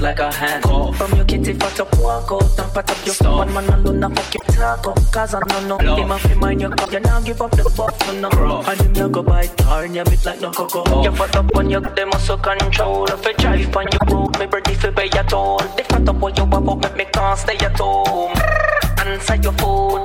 like a hand. Cough. From your kitty fat up, walk out and pat up your Stop. One man alone, I fuck your talk up. Cause I know no. Him have to mind your cup, you now give up the buff for no. Rough. And him you go by turn, you bit like no cocoa. Oh. You fat up on your, they muscle control. If you drive on your road, me ready for pay your toll. They fat up on your wap up, make me can't stay at home. Answer your phone.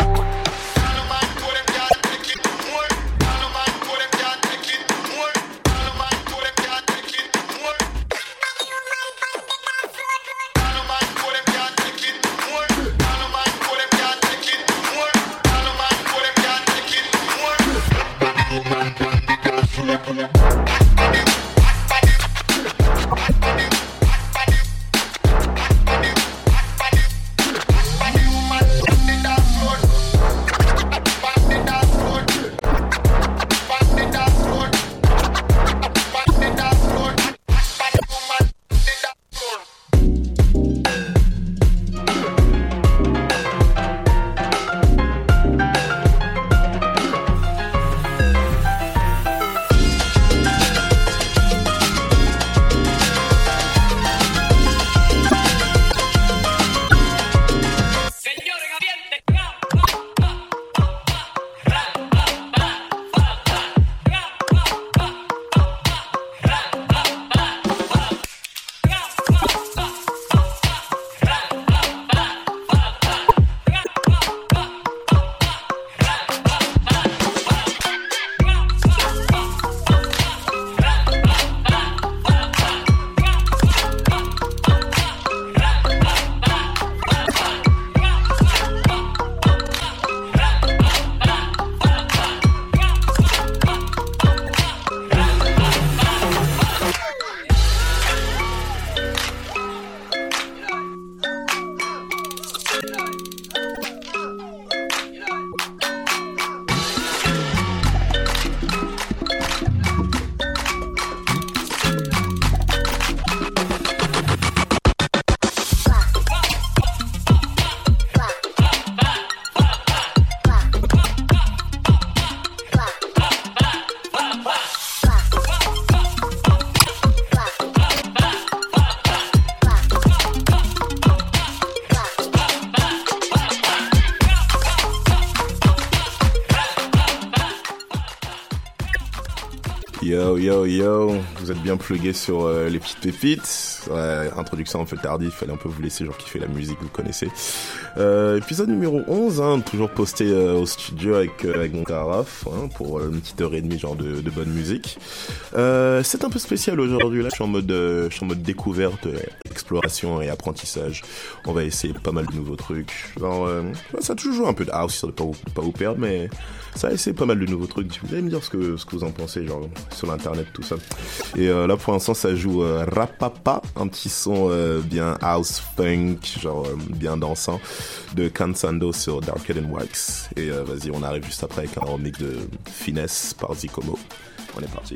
Yo yo, vous êtes bien plugués sur euh, les petites pépites. Ouais, introduction un peu tardive, fallait un peu vous laisser genre kiffer la musique, vous connaissez. Euh, épisode numéro 11, hein, toujours posté euh, au studio avec, avec mon caraf hein, pour une petite heure et demie genre de, de bonne musique. c'est un peu spécial aujourd'hui là, je suis en mode, je suis en mode découverte, exploration et apprentissage. On va essayer pas mal de nouveaux trucs. Genre, ça a toujours un peu de house, ça ne pas, pas vous perdre, mais ça a essayé pas mal de nouveaux trucs. Vous allez me dire ce que, ce que vous en pensez, genre sur l'internet, tout ça. Et euh, là, pour l'instant, ça joue euh, Rapapa, un petit son euh, bien house funk, genre bien dansant, de Kansando sur Dark and Wax. Et vas-y, on arrive juste après avec un remix de Finesse par Zikomo. On est parti.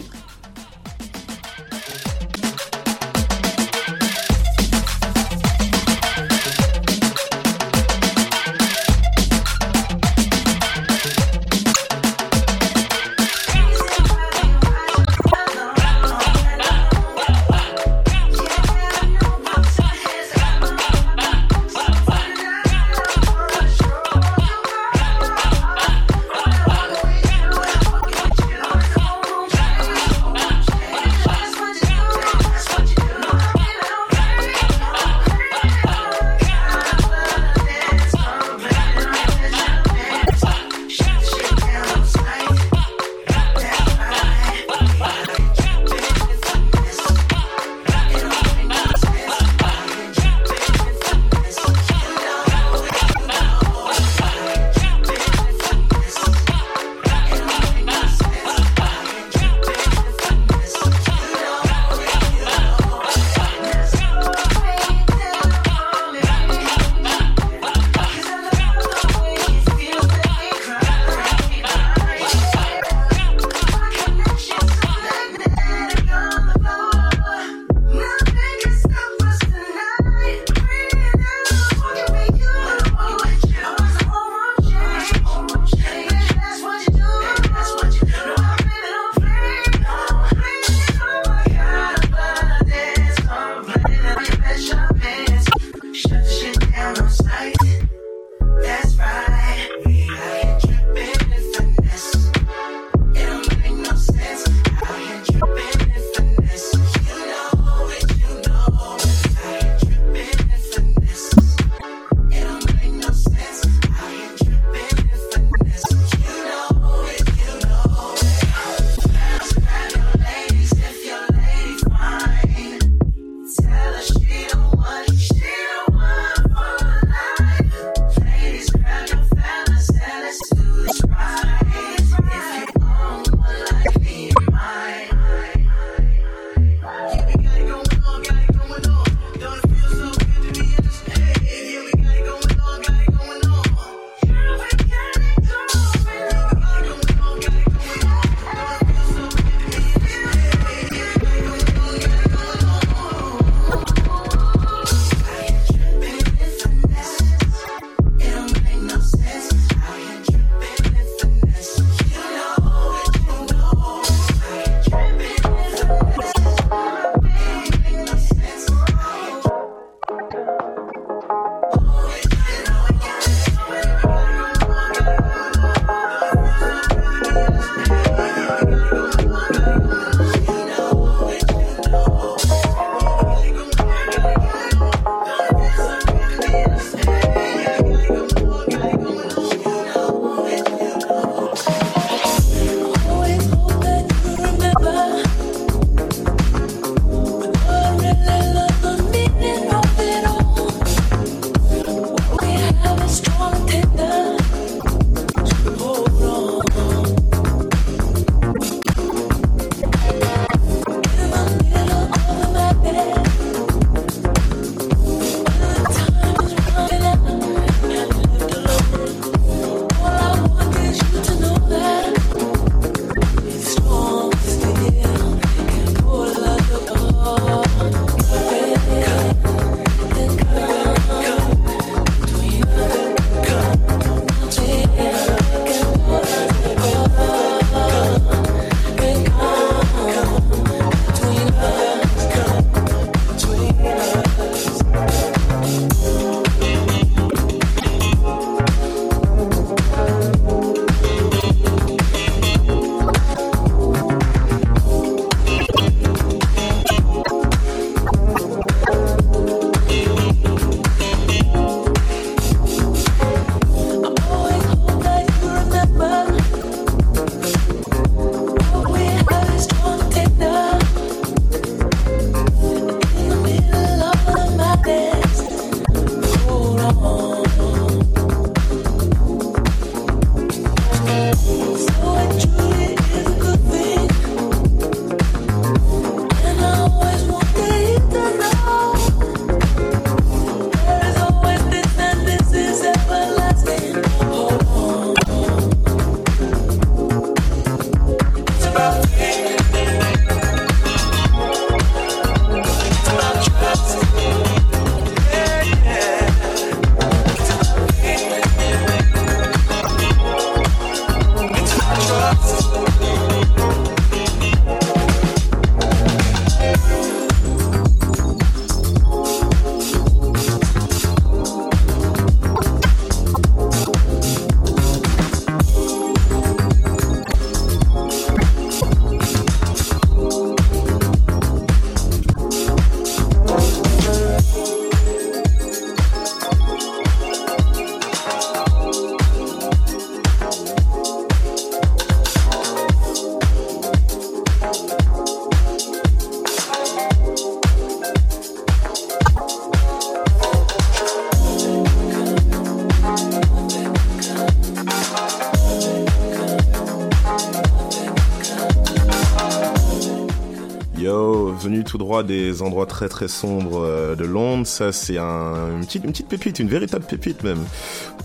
Des endroits très très sombres euh, de Londres. Ça, c'est un, une, petite, une petite pépite, une véritable pépite même.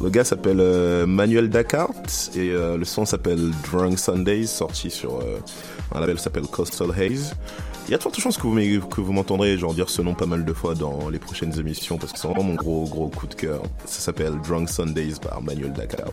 Le gars s'appelle euh, Manuel Dakar et euh, le son s'appelle Drunk Sundays, sorti sur un label s'appelle Coastal Haze. Il y a de fortes chances que vous, que vous m'entendrez genre dire ce nom pas mal de fois dans les prochaines émissions parce que c'est vraiment mon gros gros coup de cœur. Ça s'appelle Drunk Sundays par Manuel Dakar.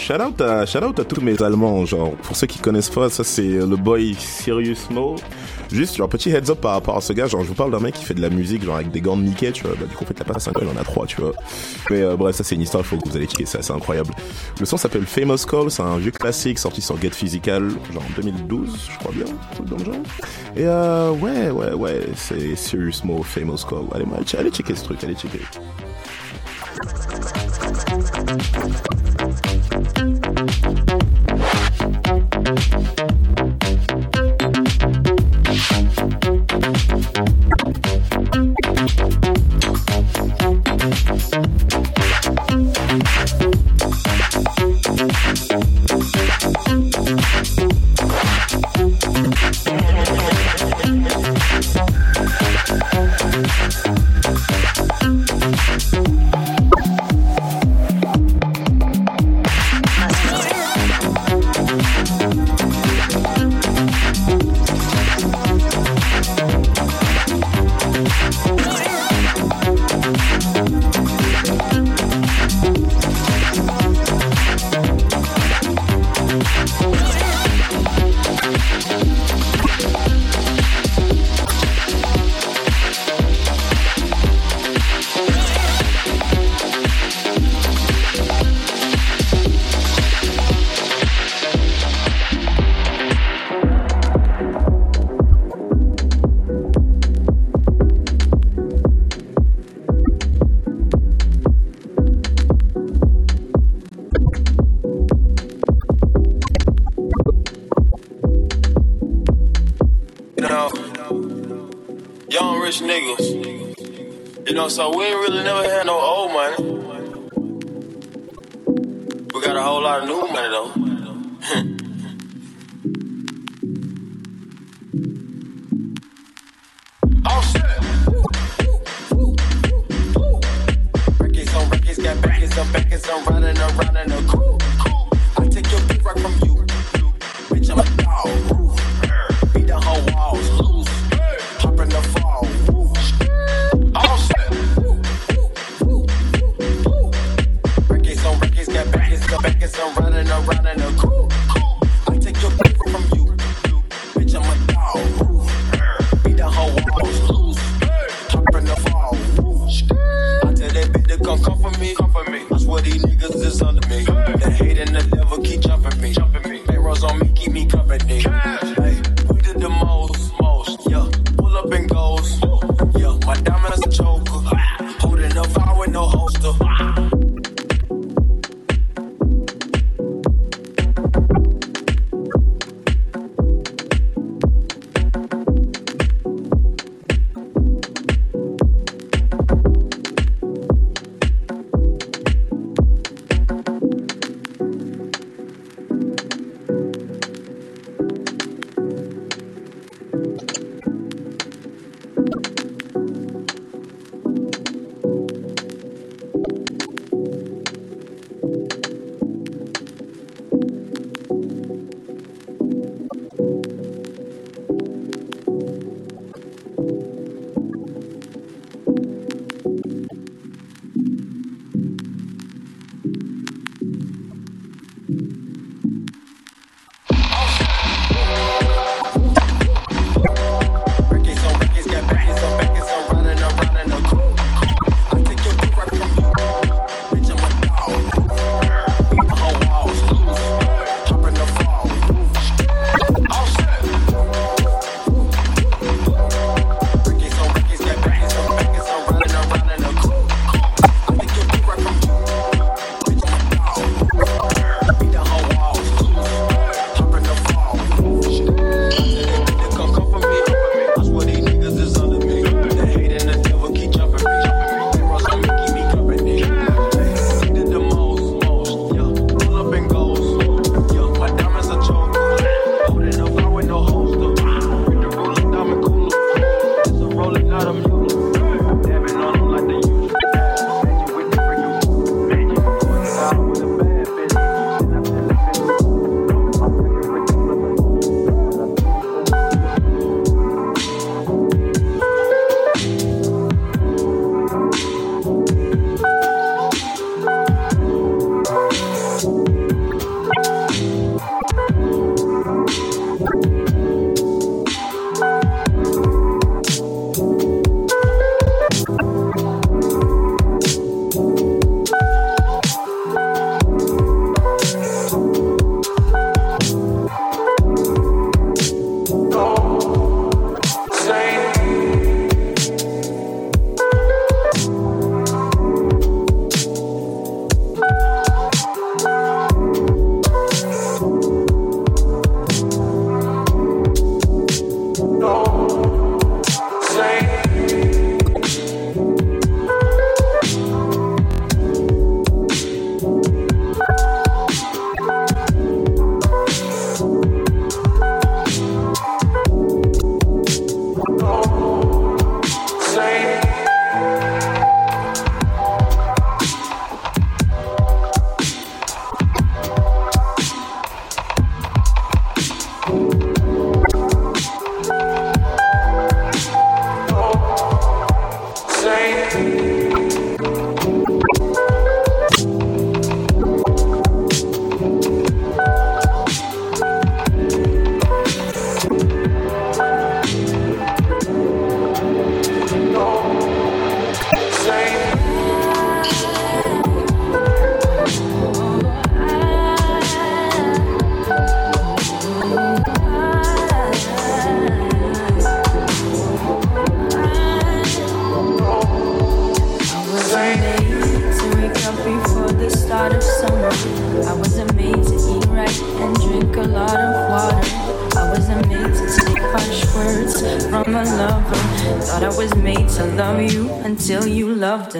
Shout out à, shout out à tous mes Allemands, genre, pour ceux qui connaissent pas, ça c'est le boy Sirius Mo. Juste, genre, petit heads up par rapport à ce gars, genre, je vous parle d'un mec qui fait de la musique, genre, avec des gants de Mickey, tu vois, bah, du coup, en fait, il a pas 5 ans, il en a 3, tu vois. Mais, euh, bref, ça c'est une histoire, il faut que vous allez checker c'est incroyable. Le son s'appelle Famous Call, c'est un vieux classique sorti sur Get Physical, genre, en 2012, je crois bien, truc dans le genre. Et, euh, ouais, ouais, ouais, c'est Sirius Mo, Famous Call. Allez, allez checker ce truc, allez checker. so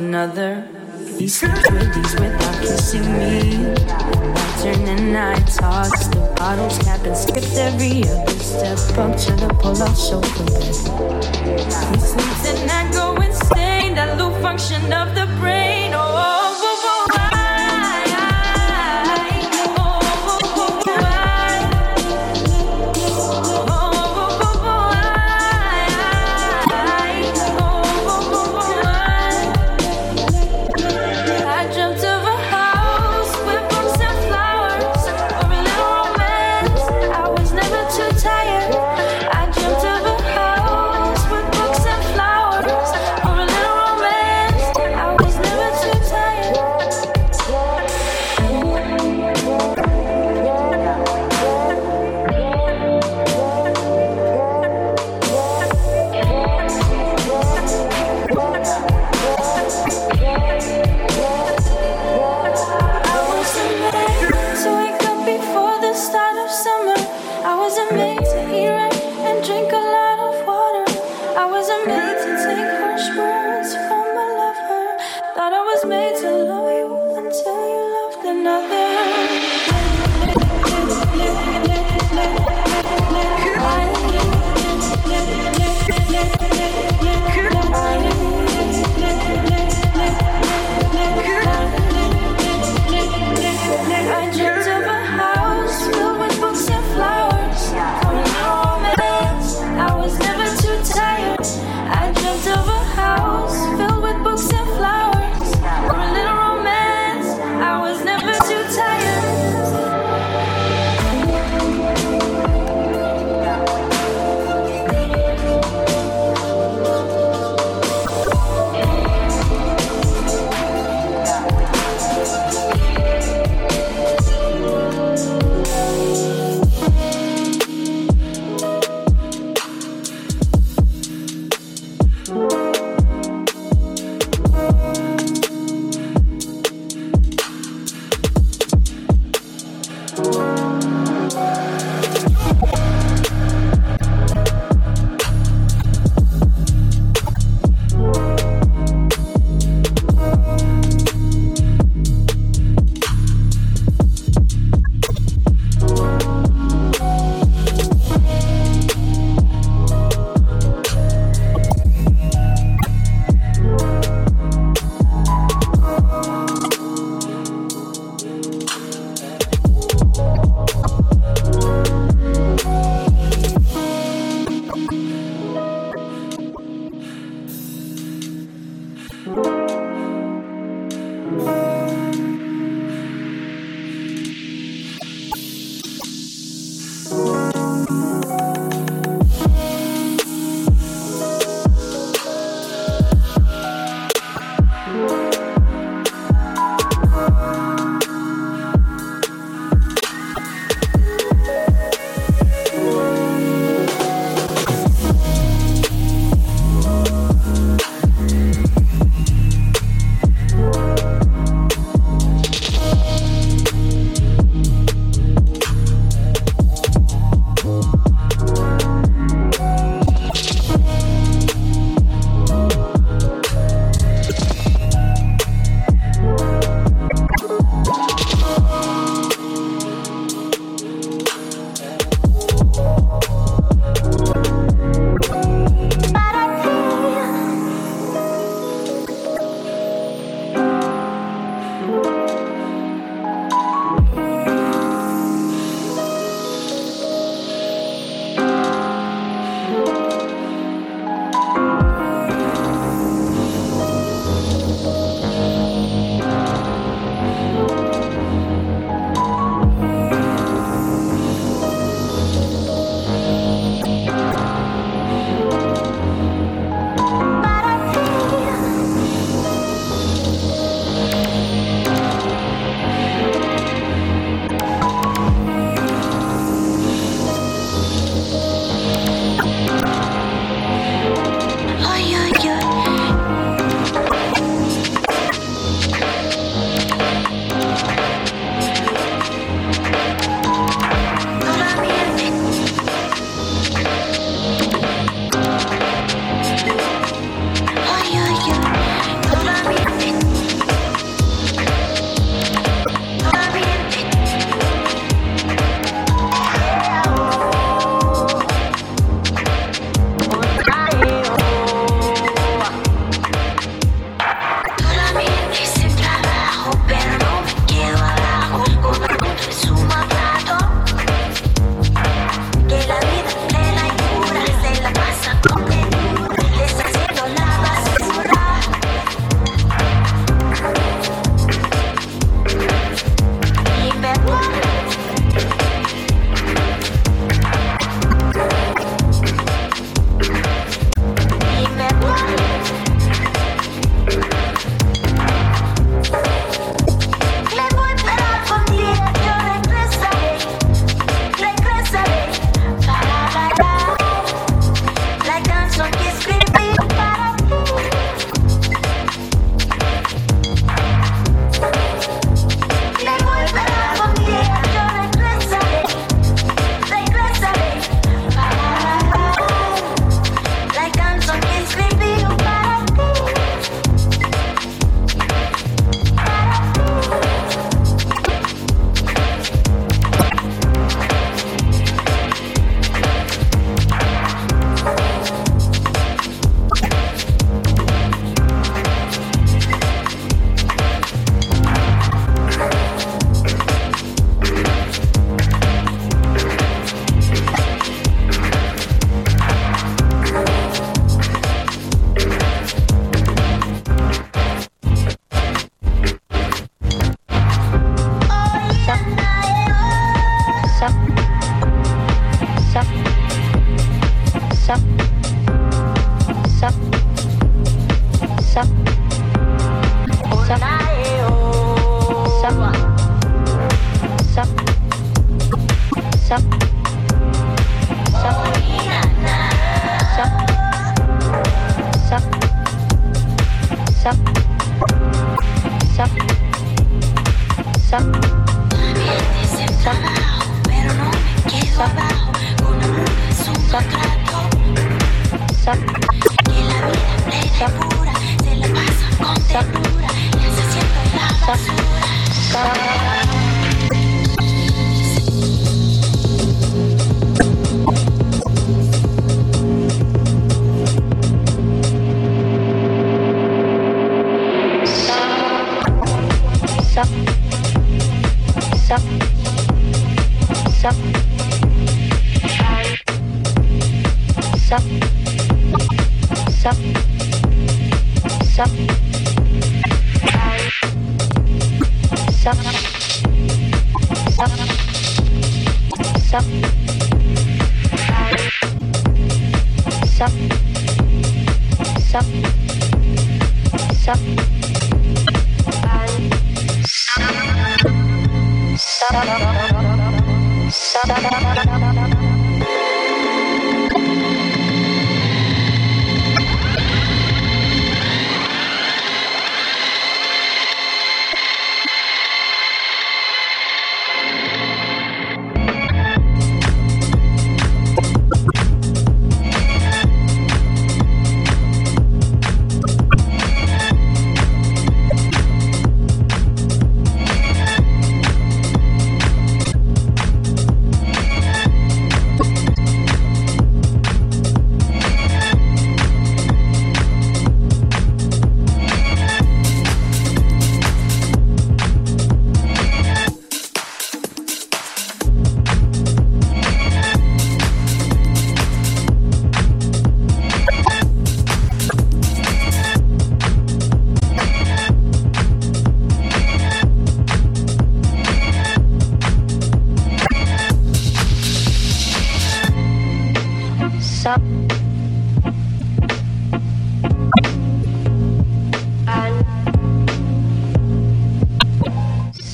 another. These celebrities without kissing me. I turn and I toss the bottles, cap and skipped every other step up to the pull-off show.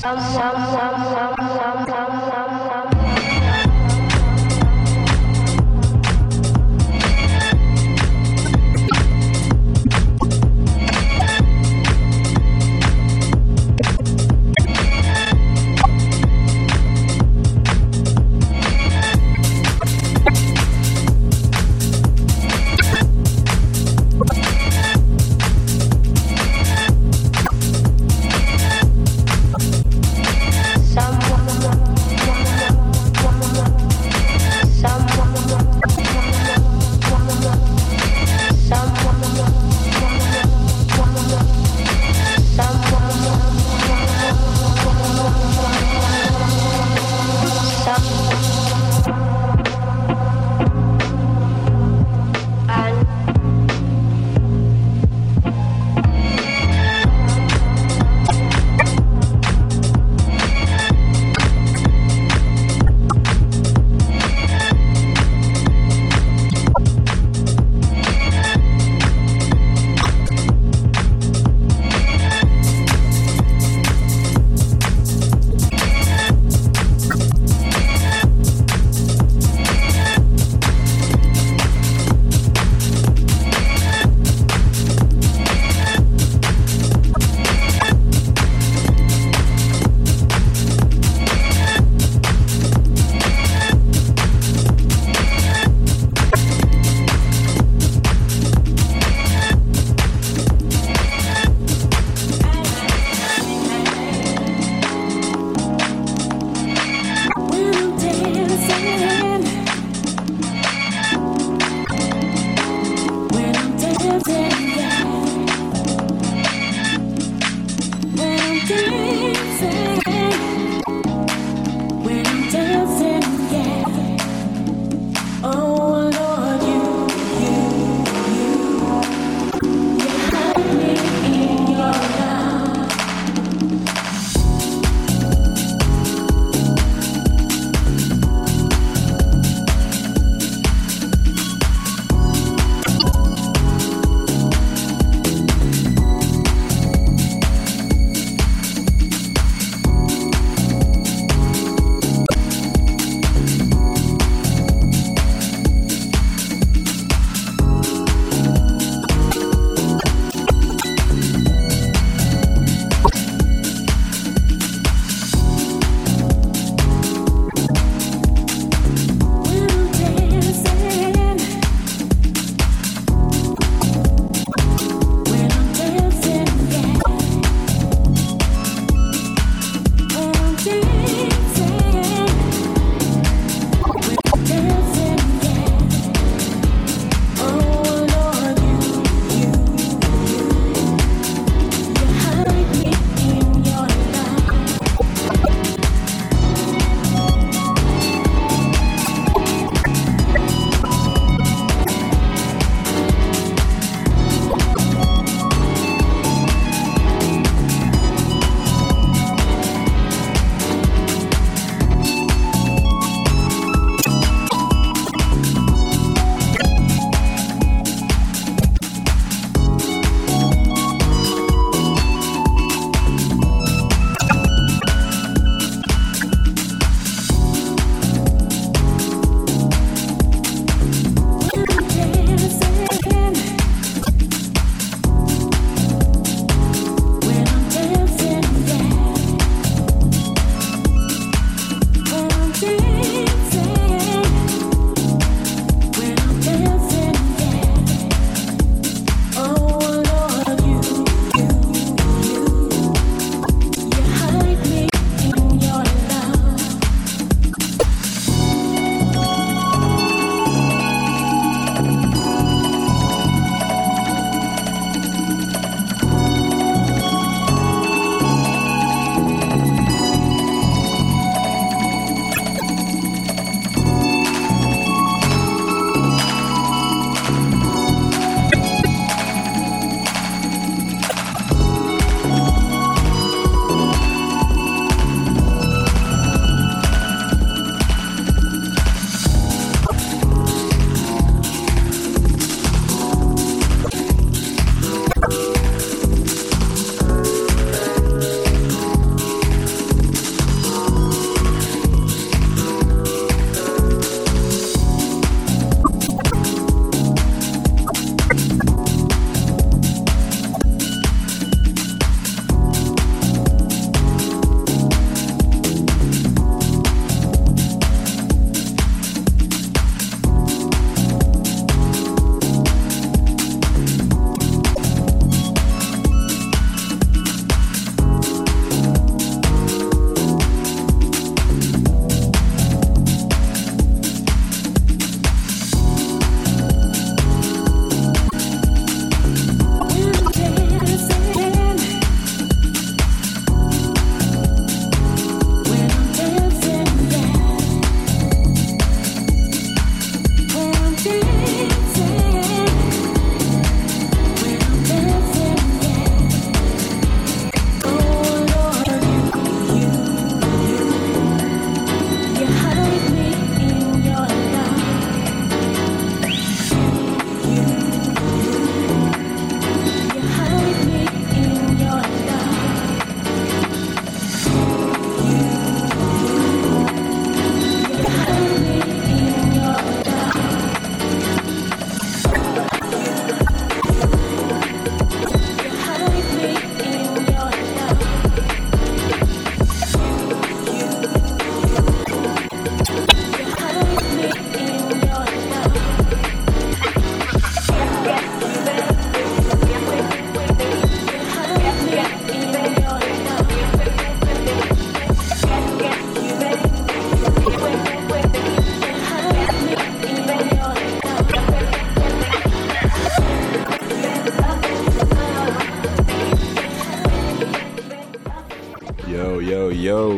some, some, some, some, some.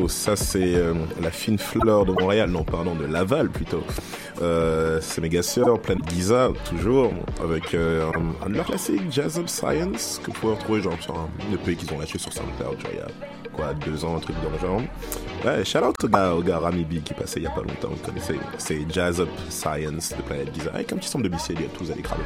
Ça c'est euh, la fine fleur de Montréal, non pardon, de Laval plutôt. Euh, c'est méga sœur, plein de Giza, toujours, avec euh, un, un de Jazz of Science, que vous pouvez retrouver genre sur un EP qu'ils ont lâché sur SoundCloud, genre, il y a quoi, deux ans, un truc dans le genre. Ouais, shout out au gars, au gars Rami B qui passait il y a pas longtemps, vous connaissez, c'est Jazz of Science de Planète Giza, avec un petit son de à tous, allez cramer.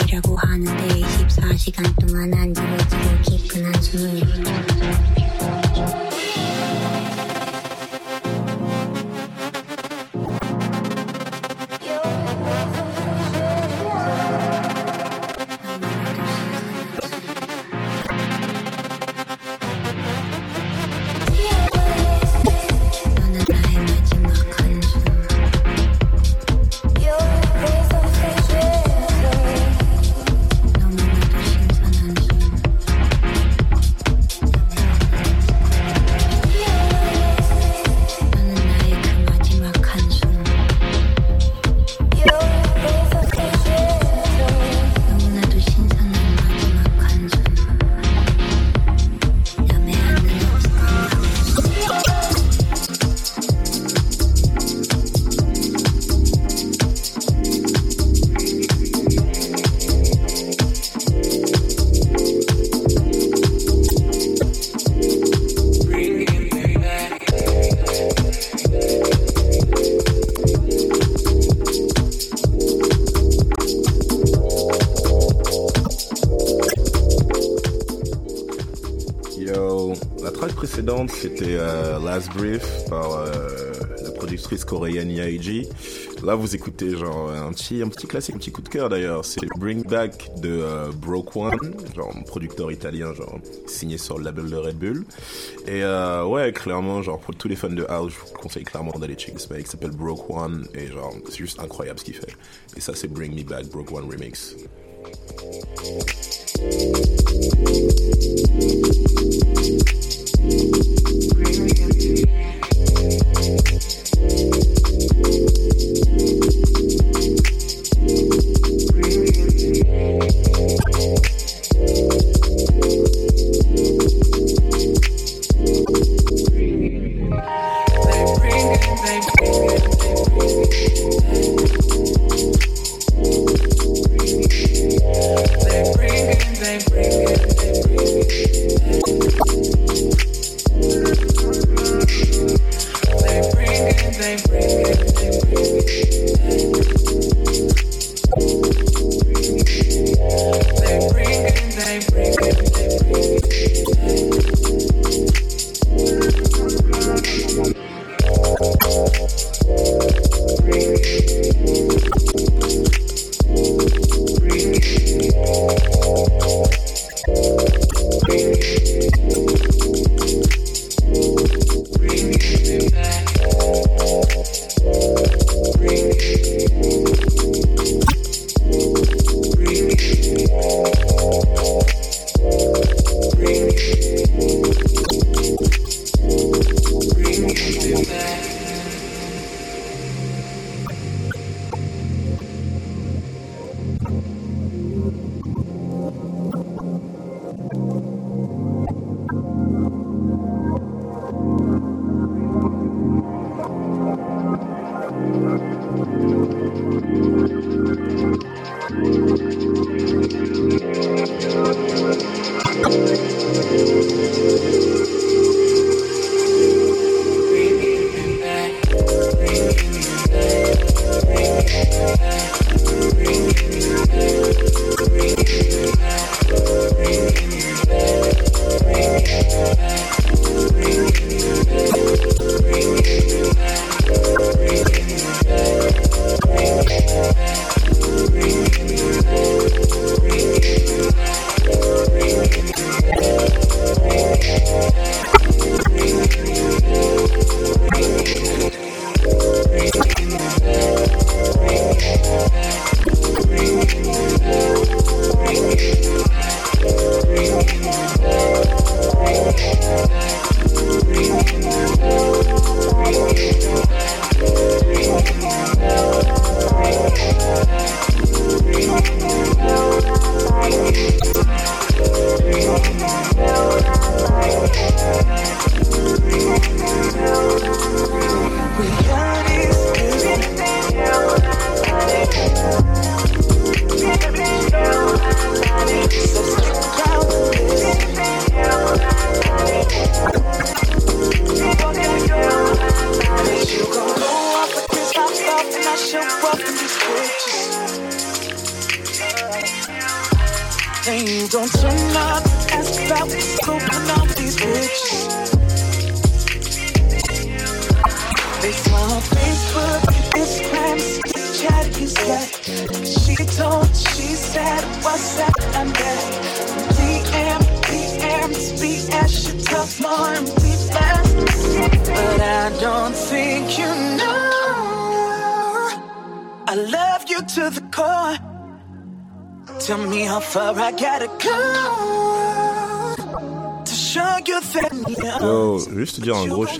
우울증이라고 하는데 24시간 동안 안 지워지고 깊은 한숨을 c'était euh, Last Brief par euh, la productrice coréenne Yaiji. Là vous écoutez genre un petit un petit classique, un petit coup de cœur d'ailleurs. C'est Bring Back de euh, Broke One, genre producteur italien genre signé sur le label de Red Bull. Et euh, ouais clairement genre pour tous les fans de house, je vous conseille clairement d'aller checker ce mec. Il s'appelle Broke One et genre c'est juste incroyable ce qu'il fait. Et ça c'est Bring Me Back Broke One remix. Música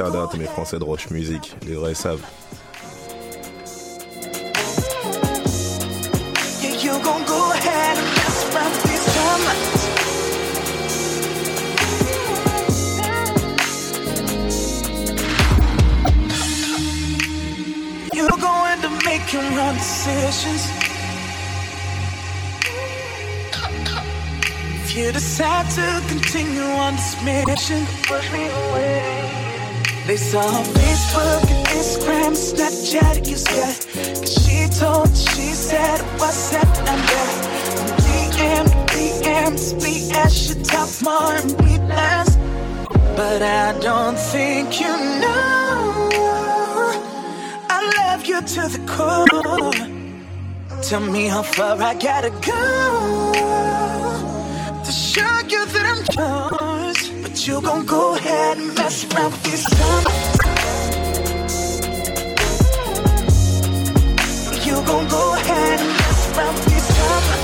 shout out à mes Français de Roche Music. Les vrais savent. Your wrong decisions. If you decide to continue on this mission, push me away. They saw Facebook Instagram, Snapchat, you scared. Cause she told, she said, what's that number? DM, DM, speak as she talk more and be less. But I don't think you know. I love you to the core. Tell me how far I gotta go to show you that I'm yours. You gon' go ahead and mess around with this time. You gon' go ahead and mess around with this time.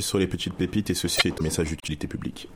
Sur les petites pépites et ceci est un message d'utilité publique.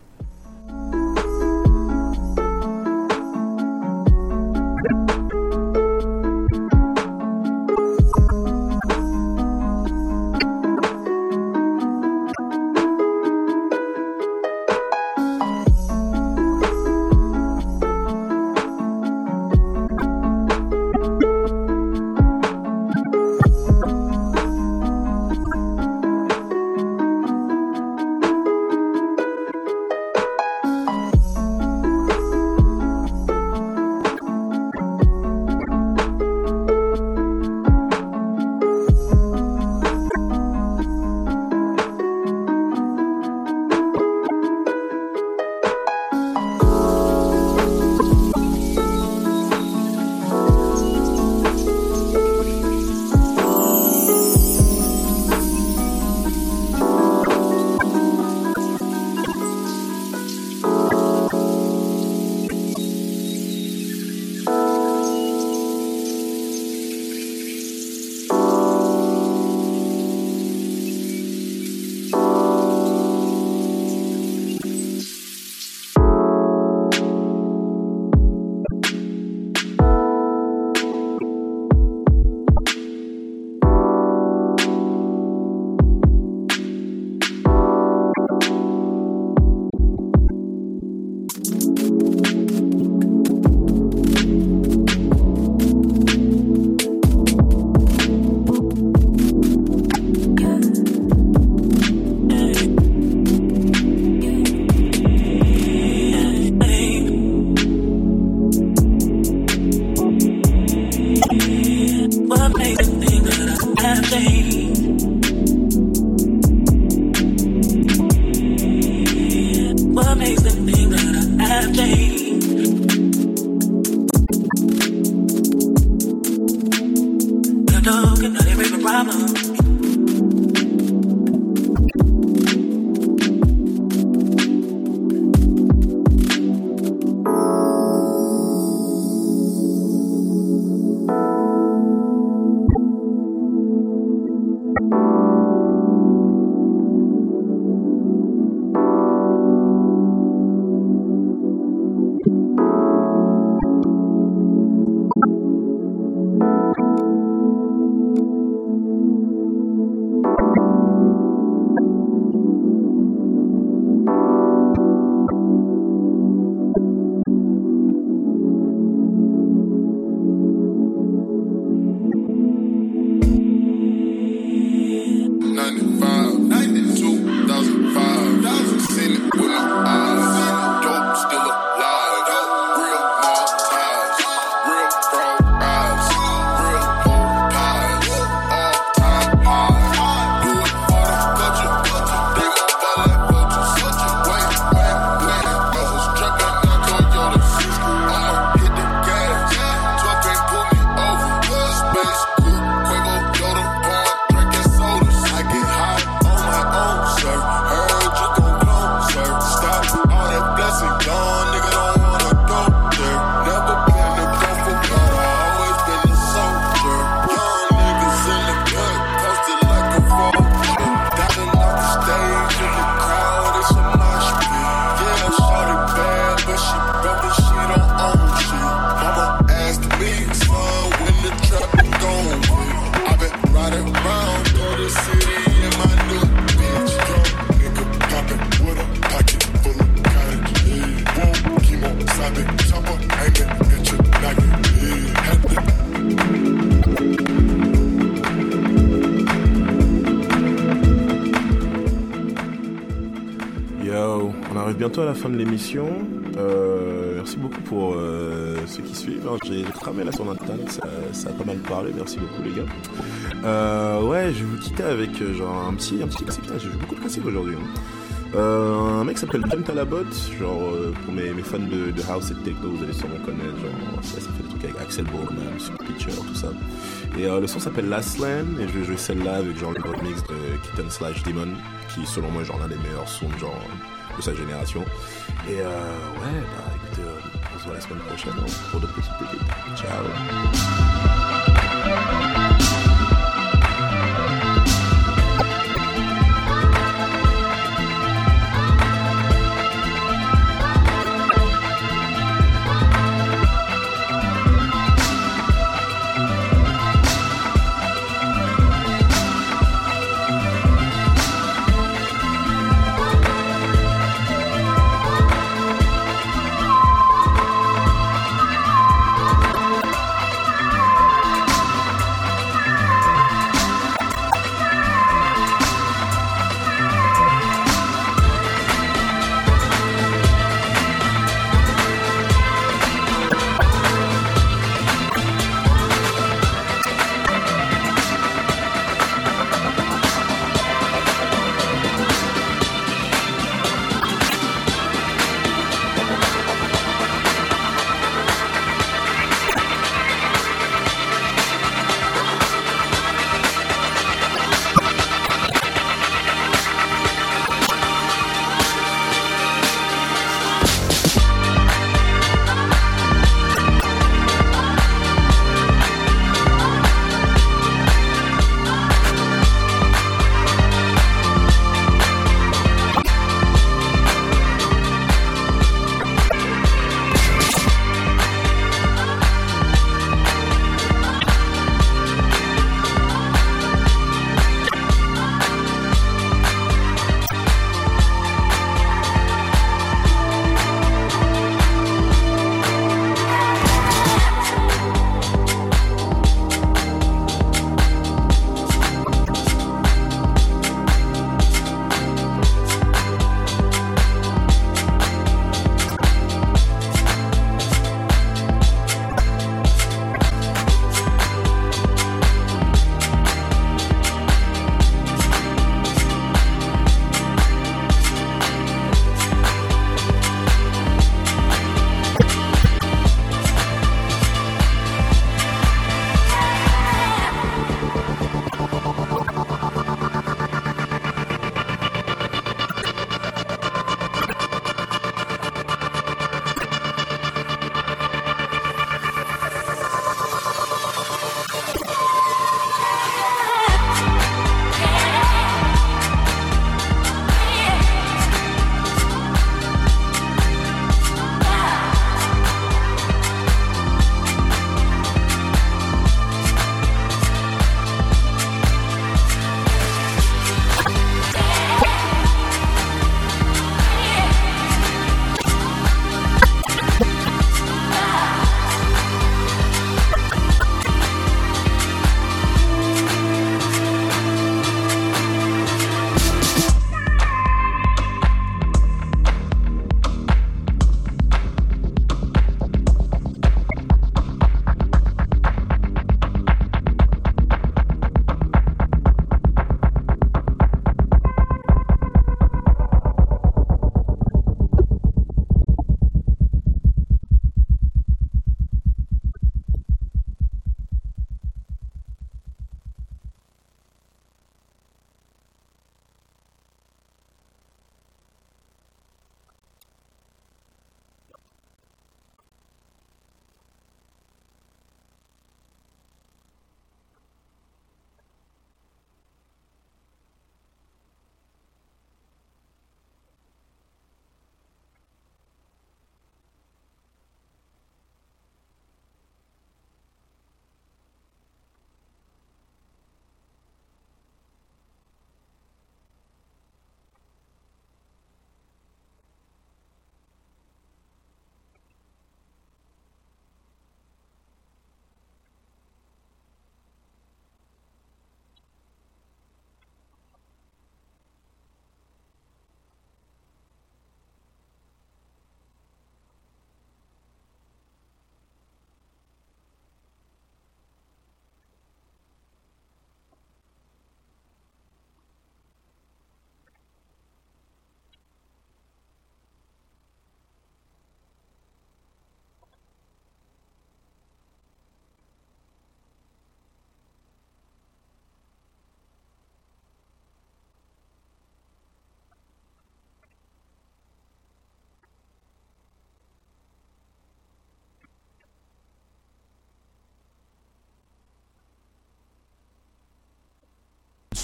the thing that I have changed. À la fin de l'émission. Euh, merci beaucoup pour euh, ceux qui suivent. hein. J'ai cramé là sur internet, ça, a pas mal parlé. Merci beaucoup les gars. Euh, ouais, je vais vous quitter avec genre un petit, un petit classique. J'ai joué beaucoup de classiques aujourd'hui. hein. Un mec s'appelle John Talabot, genre pour mes, fans de, house et de techno, vous allez sûrement connaître, genre ça, fait des trucs avec Axel Bourman, Super Pitcher, tout ça. Et euh, le son s'appelle Last Land et je vais jouer celle-là avec genre le remix de Kitten Slash Demon, qui selon moi est genre l'un des meilleurs sons genre de sa génération. Et euh, ouais, bah écoutez, euh, on se voit la semaine prochaine hein, pour d'autres petites pépites. Ciao.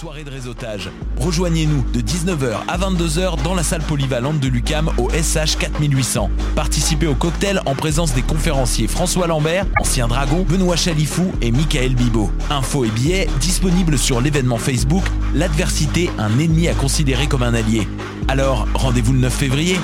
Soirée de réseautage. Rejoignez-nous de 19h à 22h dans la salle polyvalente de l'UCAM au SH 4800. Participez au cocktail en présence des conférenciers François Lambert, Ancien Dragon, Benoît Chalifou et Michael Bibot. Infos et billets disponibles sur l'événement Facebook L'adversité, un ennemi à considérer comme un allié. Alors, rendez-vous le 9 février